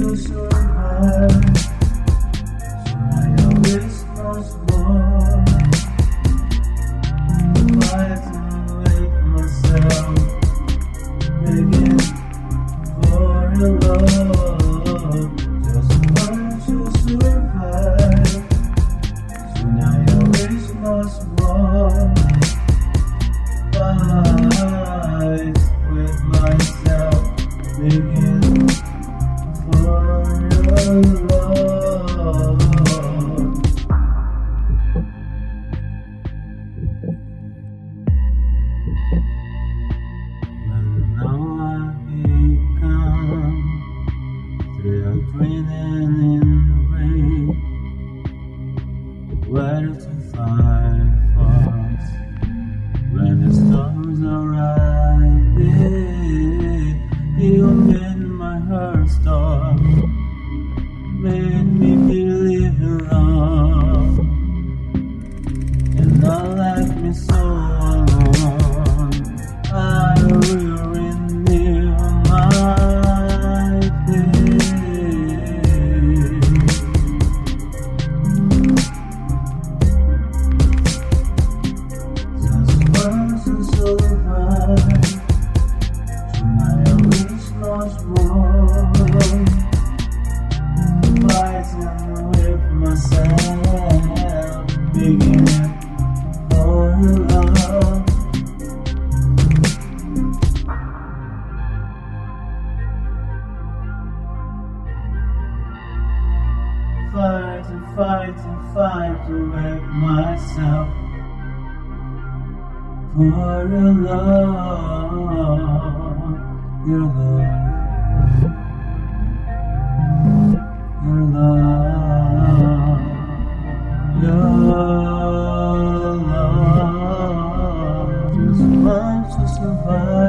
So I more. Fighting with myself, begging for your love. Just want to survive. So I always lost more. Thrill grinning in rain. Where to find Fight and fight and fight to with myself for your love, your love, your love, your love.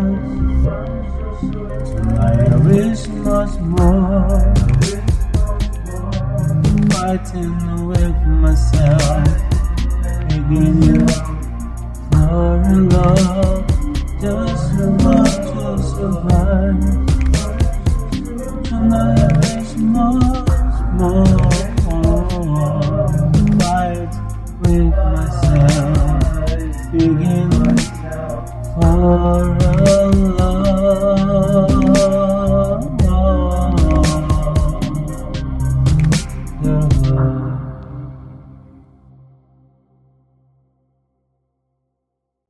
Survive. Tonight I wish much more. Fighting 当然了